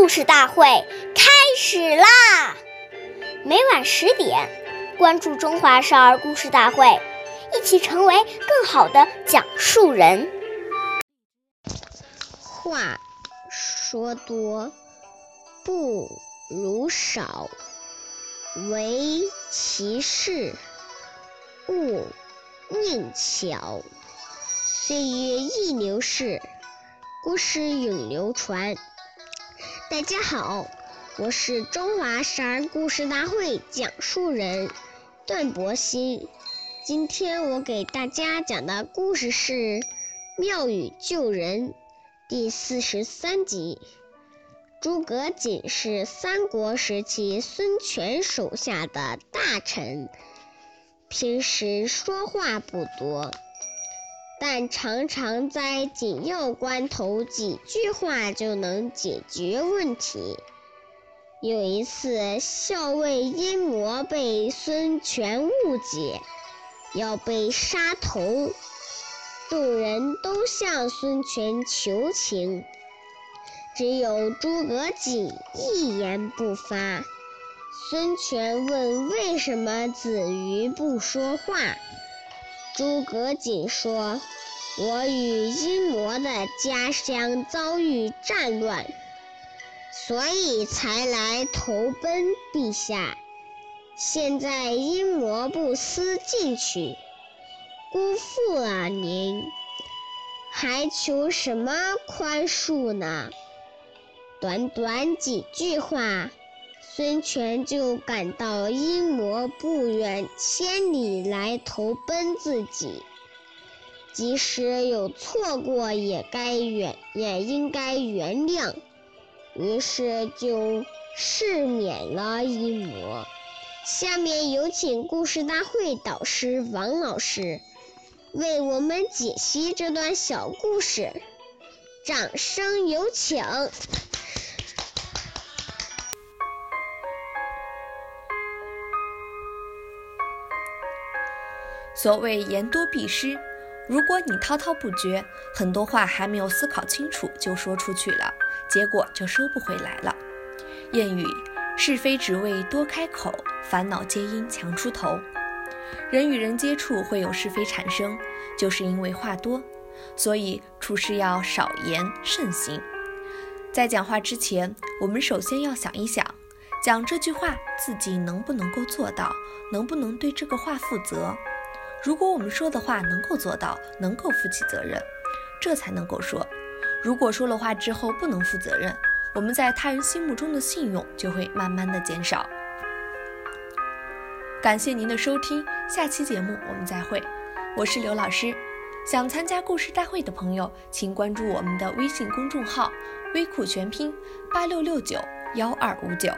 故事大会开始啦！每晚十点，关注《中华少儿故事大会》，一起成为更好的讲述人。话说多不如少，唯其事勿佞巧。岁月易流逝，故事永流传。大家好，我是中华少儿故事大会讲述人段博鑫。今天我给大家讲的故事是《妙语救人》第四十三集。诸葛瑾是三国时期孙权手下的大臣，平时说话不多。但常常在紧要关头，几句话就能解决问题。有一次，校尉阴谋被孙权误解，要被杀头，众人都向孙权求情，只有诸葛瑾一言不发。孙权问：“为什么子瑜不说话？”诸葛瑾说：“我与阴谋的家乡遭遇战乱，所以才来投奔陛下。现在阴谋不思进取，辜负了您，还求什么宽恕呢？”短短几句话。孙权就感到阴谋不远千里来投奔自己，即使有错过，也该原也应该原谅，于是就赦免了阴魔。下面有请故事大会导师王老师为我们解析这段小故事，掌声有请。所谓言多必失，如果你滔滔不绝，很多话还没有思考清楚就说出去了，结果就收不回来了。谚语：是非只为多开口，烦恼皆因强出头。人与人接触会有是非产生，就是因为话多，所以处事要少言慎行。在讲话之前，我们首先要想一想，讲这句话自己能不能够做到，能不能对这个话负责。如果我们说的话能够做到，能够负起责任，这才能够说。如果说了话之后不能负责任，我们在他人心目中的信用就会慢慢的减少。感谢您的收听，下期节目我们再会。我是刘老师，想参加故事大会的朋友，请关注我们的微信公众号“微库全拼八六六九幺二五九”。